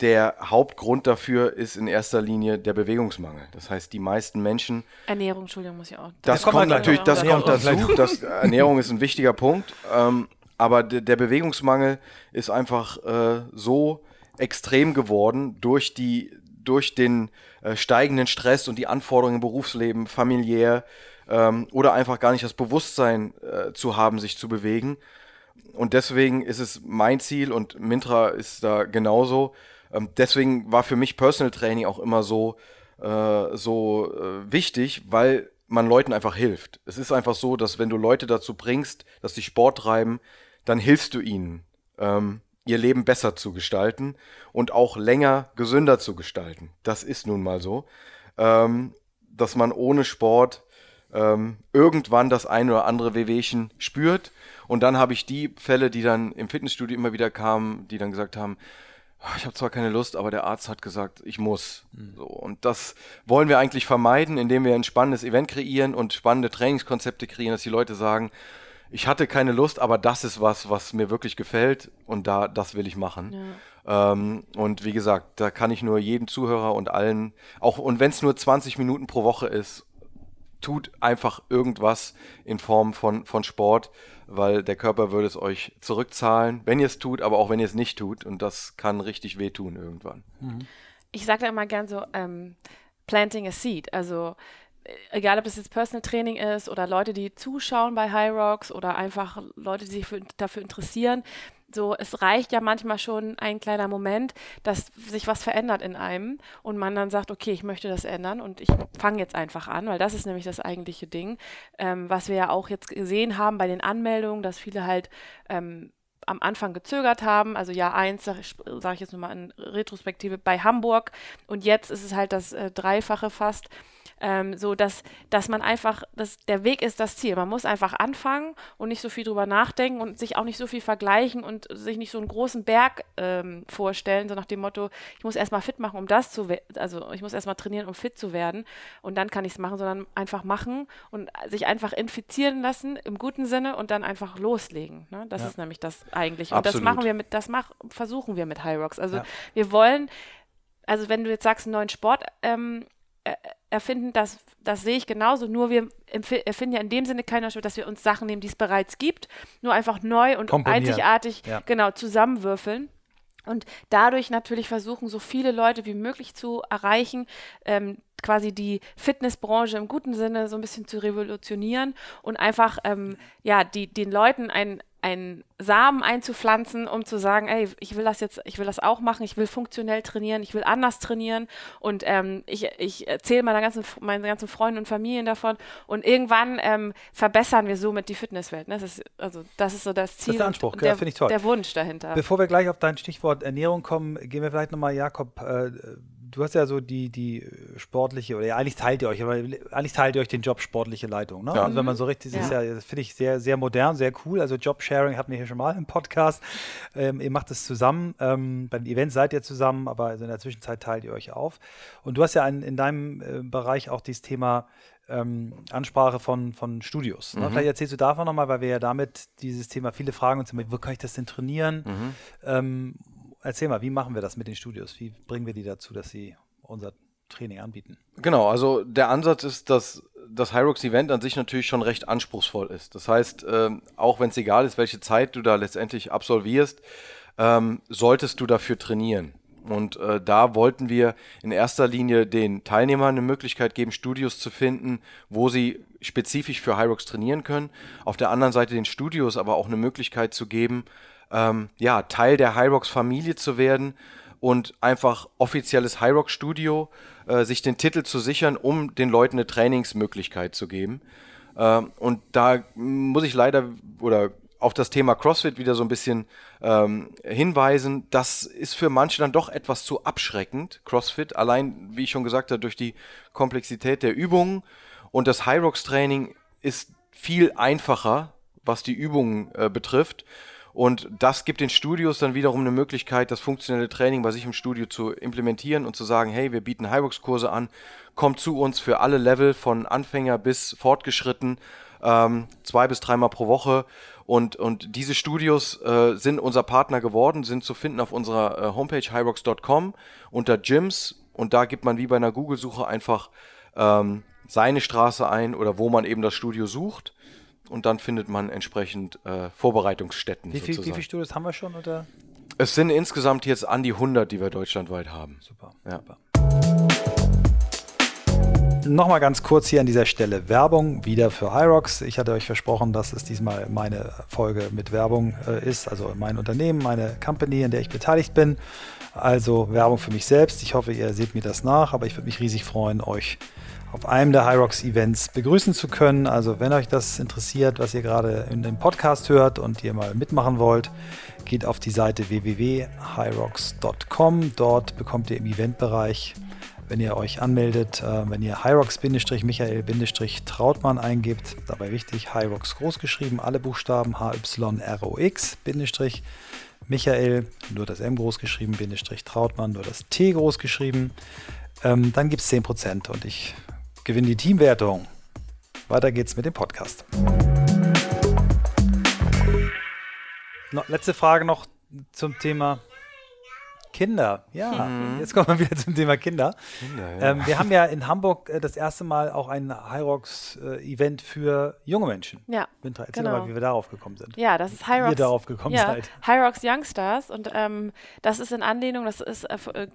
der Hauptgrund dafür ist in erster Linie der Bewegungsmangel. Das heißt, die meisten Menschen. Ernährung, Entschuldigung, muss ich auch. Das, das kommt natürlich, das kommt dazu. Das, Ernährung ist ein wichtiger Punkt. Ähm, aber der Bewegungsmangel ist einfach äh, so extrem geworden durch die durch den äh, steigenden Stress und die Anforderungen im Berufsleben, familiär ähm, oder einfach gar nicht das Bewusstsein äh, zu haben, sich zu bewegen. Und deswegen ist es mein Ziel und Mintra ist da genauso. Ähm, deswegen war für mich Personal Training auch immer so, äh, so äh, wichtig, weil man Leuten einfach hilft. Es ist einfach so, dass wenn du Leute dazu bringst, dass sie Sport treiben, dann hilfst du ihnen. Ähm, ihr Leben besser zu gestalten und auch länger gesünder zu gestalten. Das ist nun mal so, ähm, dass man ohne Sport ähm, irgendwann das ein oder andere Wehwehchen spürt. Und dann habe ich die Fälle, die dann im Fitnessstudio immer wieder kamen, die dann gesagt haben, ah, ich habe zwar keine Lust, aber der Arzt hat gesagt, ich muss. Mhm. So, und das wollen wir eigentlich vermeiden, indem wir ein spannendes Event kreieren und spannende Trainingskonzepte kreieren, dass die Leute sagen, ich hatte keine Lust, aber das ist was, was mir wirklich gefällt und da, das will ich machen. Ja. Ähm, und wie gesagt, da kann ich nur jedem Zuhörer und allen, auch und wenn es nur 20 Minuten pro Woche ist, tut einfach irgendwas in Form von, von Sport, weil der Körper würde es euch zurückzahlen, wenn ihr es tut, aber auch wenn ihr es nicht tut. Und das kann richtig wehtun irgendwann. Mhm. Ich sage da immer gern so, ähm, planting a seed. Also egal ob das jetzt Personal Training ist oder Leute, die zuschauen bei High Rocks oder einfach Leute, die sich für, dafür interessieren, so, es reicht ja manchmal schon ein kleiner Moment, dass sich was verändert in einem und man dann sagt, okay, ich möchte das ändern und ich fange jetzt einfach an, weil das ist nämlich das eigentliche Ding, ähm, was wir ja auch jetzt gesehen haben bei den Anmeldungen, dass viele halt ähm, am Anfang gezögert haben. Also Jahr eins, sage sag ich jetzt nochmal in Retrospektive, bei Hamburg. Und jetzt ist es halt das äh, Dreifache fast. Ähm, so dass, dass man einfach, dass der Weg ist das Ziel. Man muss einfach anfangen und nicht so viel drüber nachdenken und sich auch nicht so viel vergleichen und sich nicht so einen großen Berg ähm, vorstellen, so nach dem Motto, ich muss erstmal fit machen, um das zu also ich muss erstmal trainieren, um fit zu werden und dann kann ich es machen, sondern einfach machen und sich einfach infizieren lassen im guten Sinne und dann einfach loslegen. Ne? Das ja. ist nämlich das eigentlich. Und Absolut. das machen wir mit, das mach, versuchen wir mit High Rocks. Also ja. wir wollen, also wenn du jetzt sagst, einen neuen Sport ähm, erfinden, das, das sehe ich genauso. Nur wir erfinden ja in dem Sinne keine Sport, dass wir uns Sachen nehmen, die es bereits gibt, nur einfach neu und einzigartig ja. genau zusammenwürfeln. Und dadurch natürlich versuchen, so viele Leute wie möglich zu erreichen, ähm, quasi die Fitnessbranche im guten Sinne so ein bisschen zu revolutionieren und einfach ähm, ja die den Leuten ein einen Samen einzupflanzen, um zu sagen, ey, ich will das jetzt, ich will das auch machen, ich will funktionell trainieren, ich will anders trainieren und ähm, ich, ich erzähle meiner ganzen, meinen ganzen Freunden und Familien davon und irgendwann ähm, verbessern wir somit die Fitnesswelt. Ne? Das ist, also das ist so das Ziel. Das ist der Anspruch, der, finde ich toll. Der Wunsch dahinter. Bevor wir gleich auf dein Stichwort Ernährung kommen, gehen wir vielleicht nochmal, Jakob, äh, du hast ja so die, die sportliche, oder ja, eigentlich teilt ihr euch, aber eigentlich teilt ihr euch den Job sportliche Leitung. Ne? Ja. Also wenn man so richtig, das ja. ist ja, das finde ich sehr, sehr modern, sehr cool. Also Job-Sharing hatten wir hier schon mal im Podcast. Ähm, ihr macht es zusammen. Ähm, bei den Events seid ihr zusammen, aber also in der Zwischenzeit teilt ihr euch auf. Und du hast ja in, in deinem äh, Bereich auch dieses Thema ähm, Ansprache von, von Studios. Ne? Mhm. Vielleicht erzählst du davon nochmal, weil wir ja damit dieses Thema viele Fragen uns immer, wo kann ich das denn trainieren? Mhm. Erzähl mal, wie machen wir das mit den Studios? Wie bringen wir die dazu, dass sie unser Training anbieten? Genau, also der Ansatz ist, dass das Hyrox Event an sich natürlich schon recht anspruchsvoll ist. Das heißt, ähm, auch wenn es egal ist, welche Zeit du da letztendlich absolvierst, ähm, solltest du dafür trainieren. Und äh, da wollten wir in erster Linie den Teilnehmern eine Möglichkeit geben, Studios zu finden, wo sie spezifisch für Hyrox trainieren können. Auf der anderen Seite den Studios aber auch eine Möglichkeit zu geben, ähm, ja, Teil der Hyrox-Familie zu werden und einfach offizielles Hyrox-Studio äh, sich den Titel zu sichern, um den Leuten eine Trainingsmöglichkeit zu geben. Ähm, und da muss ich leider oder auf das Thema CrossFit wieder so ein bisschen ähm, hinweisen. Das ist für manche dann doch etwas zu abschreckend, CrossFit. Allein, wie ich schon gesagt habe, durch die Komplexität der Übungen. Und das Hyrox-Training ist viel einfacher, was die Übungen äh, betrifft. Und das gibt den Studios dann wiederum eine Möglichkeit, das funktionelle Training bei sich im Studio zu implementieren und zu sagen, hey, wir bieten Highbox-Kurse an, kommt zu uns für alle Level von Anfänger bis fortgeschritten, ähm, zwei bis dreimal pro Woche. Und, und diese Studios äh, sind unser Partner geworden, sind zu finden auf unserer äh, Homepage hyrox.com unter Gyms. Und da gibt man wie bei einer Google-Suche einfach ähm, seine Straße ein oder wo man eben das Studio sucht und dann findet man entsprechend äh, Vorbereitungsstätten. Wie, viel, wie viele Studios haben wir schon? Oder? Es sind insgesamt jetzt an die 100, die wir deutschlandweit haben. Super. Ja. super. Nochmal ganz kurz hier an dieser Stelle Werbung wieder für Hyrox. Ich hatte euch versprochen, dass es diesmal meine Folge mit Werbung äh, ist, also mein Unternehmen, meine Company, in der ich beteiligt bin. Also Werbung für mich selbst. Ich hoffe, ihr seht mir das nach, aber ich würde mich riesig freuen, euch auf einem der Hyrox Events begrüßen zu können. Also wenn euch das interessiert, was ihr gerade in dem Podcast hört und ihr mal mitmachen wollt, geht auf die Seite www.hyrox.com. Dort bekommt ihr im Eventbereich, wenn ihr euch anmeldet, äh, wenn ihr Hyrox-Michael-Trautmann eingibt, dabei wichtig, Hyrox großgeschrieben, alle Buchstaben HYROX, Michael, nur das M großgeschrieben, Bindestrich Trautmann, nur das T großgeschrieben. Ähm, dann gibt es 10% und ich gewinne die Teamwertung. Weiter geht's mit dem Podcast. No, letzte Frage noch zum Thema Kinder. Ja, mhm. jetzt kommen wir wieder zum Thema Kinder. Kinder ja. ähm, wir haben ja in Hamburg äh, das erste Mal auch ein Hyrox-Event äh, für junge Menschen. Ja. Winter, erzähl genau. mal, wie wir darauf gekommen sind. Ja, das ist Hyrox. Wie ihr darauf gekommen ja, seid. Hyrox Youngstars und ähm, das ist in Anlehnung, das ist äh, äh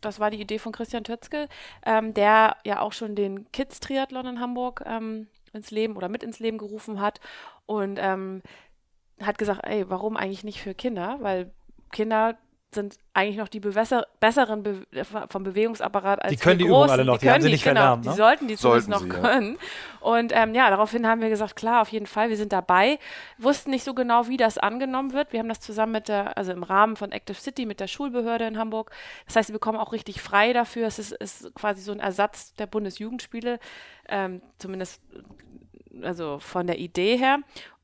das war die Idee von Christian Tötzke, ähm, der ja auch schon den Kids-Triathlon in Hamburg ähm, ins Leben oder mit ins Leben gerufen hat und ähm, hat gesagt, ey, warum eigentlich nicht für Kinder? Weil Kinder sind eigentlich noch die Bewässer besseren Be vom Bewegungsapparat als die können die, die Übungen alle noch, die, die haben sie nicht genau, verlernt, ne? Die sollten die sollten zumindest sie, noch können. Ja. Und ähm, ja, daraufhin haben wir gesagt, klar, auf jeden Fall, wir sind dabei. Wussten nicht so genau, wie das angenommen wird. Wir haben das zusammen mit der, also im Rahmen von Active City mit der Schulbehörde in Hamburg. Das heißt, sie bekommen auch richtig frei dafür. Es ist, ist quasi so ein Ersatz der Bundesjugendspiele, ähm, zumindest also von der Idee her.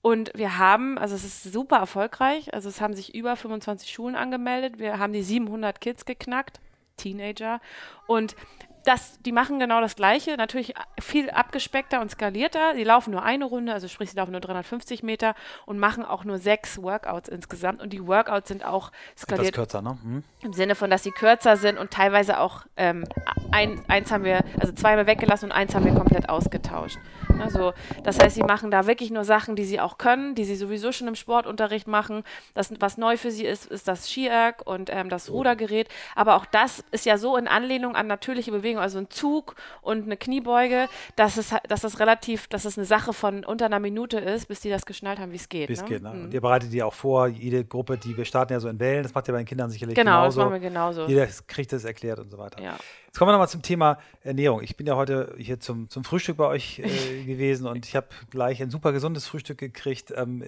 Und wir haben, also es ist super erfolgreich, also es haben sich über 25 Schulen angemeldet, wir haben die 700 Kids geknackt, Teenager. Und das, die machen genau das Gleiche, natürlich viel abgespeckter und skalierter. Die laufen nur eine Runde, also sprich, sie laufen nur 350 Meter und machen auch nur sechs Workouts insgesamt. Und die Workouts sind auch skaliert. Etwas kürzer, ne? Mhm. Im Sinne von, dass sie kürzer sind und teilweise auch ähm, ein, eins haben wir, also zwei haben wir weggelassen und eins haben wir komplett ausgetauscht. Also, das heißt, sie machen da wirklich nur Sachen, die sie auch können, die sie sowieso schon im Sportunterricht machen. Das, was neu für sie ist, ist das Skierg und ähm, das Rudergerät. Aber auch das ist ja so in Anlehnung an natürliche Bewegung, also ein Zug und eine Kniebeuge, dass es, dass das relativ, dass es eine Sache von unter einer Minute ist, bis die das geschnallt haben, wie es geht. Wie es ne? geht, ne? Mhm. Und ihr bereitet die auch vor, jede Gruppe, die wir starten ja so in Wellen, das macht ihr bei den Kindern sicherlich Genau, genauso. das machen wir genauso. Jeder kriegt das erklärt und so weiter. Ja. Jetzt kommen wir nochmal zum Thema Ernährung. Ich bin ja heute hier zum, zum Frühstück bei euch äh, gewesen und ich habe gleich ein super gesundes Frühstück gekriegt. Ähm,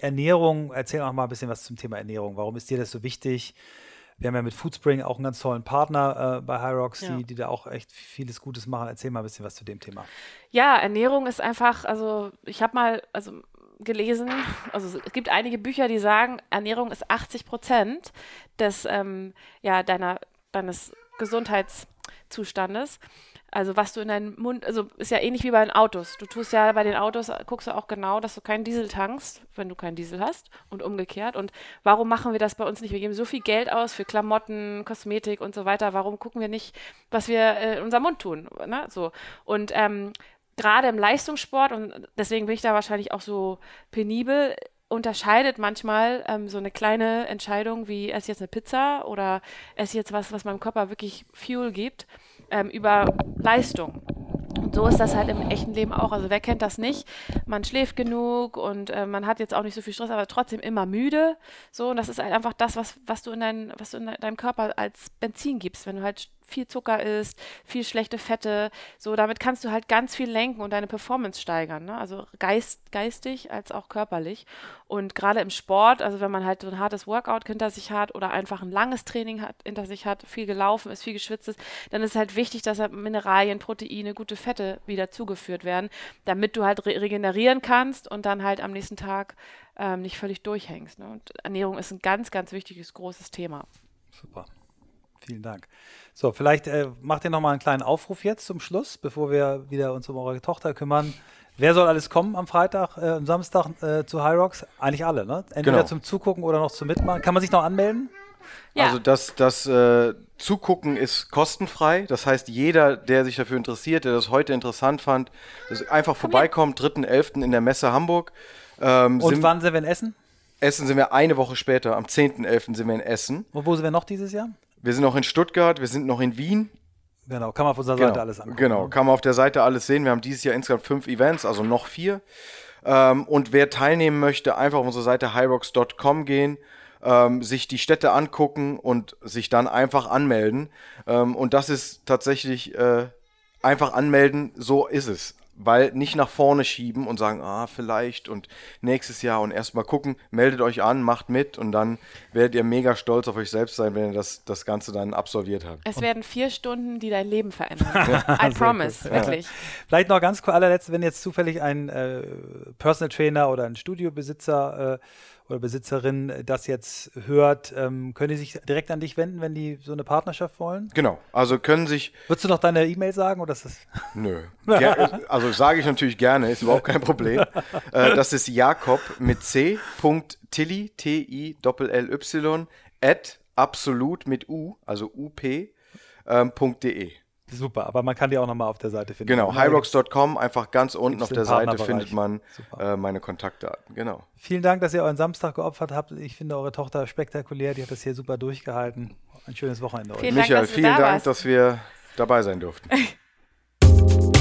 Ernährung, erzähl auch mal ein bisschen was zum Thema Ernährung. Warum ist dir das so wichtig? Wir haben ja mit Foodspring auch einen ganz tollen Partner äh, bei Hyrox, Ja. die, die da auch echt vieles Gutes machen. Erzähl mal ein bisschen was zu dem Thema. Ja, Ernährung ist einfach, also ich habe mal also gelesen, also es gibt einige Bücher, die sagen, Ernährung ist 80 Prozent des, ähm, ja, deiner, deines Gesundheitszustandes. Also was du in deinen Mund, also ist ja ähnlich wie bei den Autos. Du tust ja bei den Autos, guckst du auch genau, dass du keinen Diesel tankst, wenn du keinen Diesel hast und umgekehrt. Und warum machen wir das bei uns nicht? Wir geben so viel Geld aus für Klamotten, Kosmetik und so weiter. Warum gucken wir nicht, was wir äh, in unserem Mund tun? Ne? So. Und ähm, gerade im Leistungssport, und deswegen bin ich da wahrscheinlich auch so penibel, unterscheidet manchmal ähm, so eine kleine Entscheidung wie esse jetzt eine Pizza oder esse jetzt was, was meinem Körper wirklich Fuel gibt, ähm, über Leistung. Und so ist das halt im echten Leben auch. Also wer kennt das nicht? Man schläft genug und äh, man hat jetzt auch nicht so viel Stress, aber trotzdem immer müde. So, und das ist halt einfach das, was, was du in dein, was du in deinem Körper als Benzin gibst, wenn du halt viel Zucker isst, viel schlechte Fette. So, damit kannst du halt ganz viel lenken und deine Performance steigern. Ne? Also geist, geistig als auch körperlich. Und gerade im Sport, also wenn man halt so ein hartes Workout hinter sich hat oder einfach ein langes Training hat, hinter sich hat, viel gelaufen ist, viel geschwitzt ist, dann ist halt wichtig, dass halt Mineralien, Proteine, gute Fette wieder zugeführt werden, damit du halt re regenerieren kannst und dann halt am nächsten Tag ähm, nicht völlig durchhängst. Ne? Und Ernährung ist ein ganz, ganz wichtiges, großes Thema. Super. Vielen Dank. So, vielleicht äh, macht ihr noch mal einen kleinen Aufruf jetzt zum Schluss, bevor wir wieder uns um eure Tochter kümmern. Wer soll alles kommen am Freitag, äh, am Samstag äh, zu High Rocks? Eigentlich alle, ne? Entweder Genau. zum Zugucken oder noch zum Mitmachen. Kann man sich noch anmelden? Ja. Also das, das äh, Zugucken ist kostenfrei. Das heißt, jeder, der sich dafür interessiert, der das heute interessant fand, das einfach vorbeikommt, 3.11. in der Messe Hamburg. Ähm, Und sind, wann sind wir in Essen? Essen sind wir eine Woche später, am 10.11. sind wir in Essen. Und wo sind wir noch dieses Jahr? Wir sind noch in Stuttgart, wir sind noch in Wien. Genau, kann man auf unserer Genau, Seite alles angucken. genau, kann man auf der Seite alles sehen. Wir haben dieses Jahr insgesamt fünf Events, also noch vier. Ähm, und wer teilnehmen möchte, einfach auf unsere Seite hyrocks.com gehen, ähm, sich die Städte angucken und sich dann einfach anmelden. Ähm, und das ist tatsächlich äh, einfach anmelden, so ist es. Weil nicht nach vorne schieben und sagen, ah, vielleicht und nächstes Jahr und erstmal gucken, meldet euch an, macht mit und dann werdet ihr mega stolz auf euch selbst sein, wenn ihr das, das Ganze dann absolviert habt. Es werden vier Stunden, die dein Leben verändern. I promise, wirklich. Vielleicht noch ganz kurz allerletzt, wenn jetzt zufällig ein äh, Personal Trainer oder ein Studiobesitzer äh, oder Besitzerin das jetzt hört, ähm, können die sich direkt an dich wenden, wenn die so eine Partnerschaft wollen? Genau, also können sich Würdest du noch deine E-Mail sagen oder ist das Nö. Ger also sage ich natürlich gerne, ist überhaupt kein Problem. äh, das ist Jakob mit C. Tilly, T-I-L-L-Y, at absolut mit U, also up, ähm, .de. Super, aber man kann die auch nochmal auf der Seite finden. Genau, hyrocks.com, einfach ganz unten auf der Seite findet man äh, meine Kontaktdaten. Genau. Vielen Dank, dass ihr euren Samstag geopfert habt. Ich finde eure Tochter spektakulär, die hat das hier super durchgehalten. Ein schönes Wochenende. Vielen Michael, Dank, vielen Dank, warst. dass wir dabei sein durften.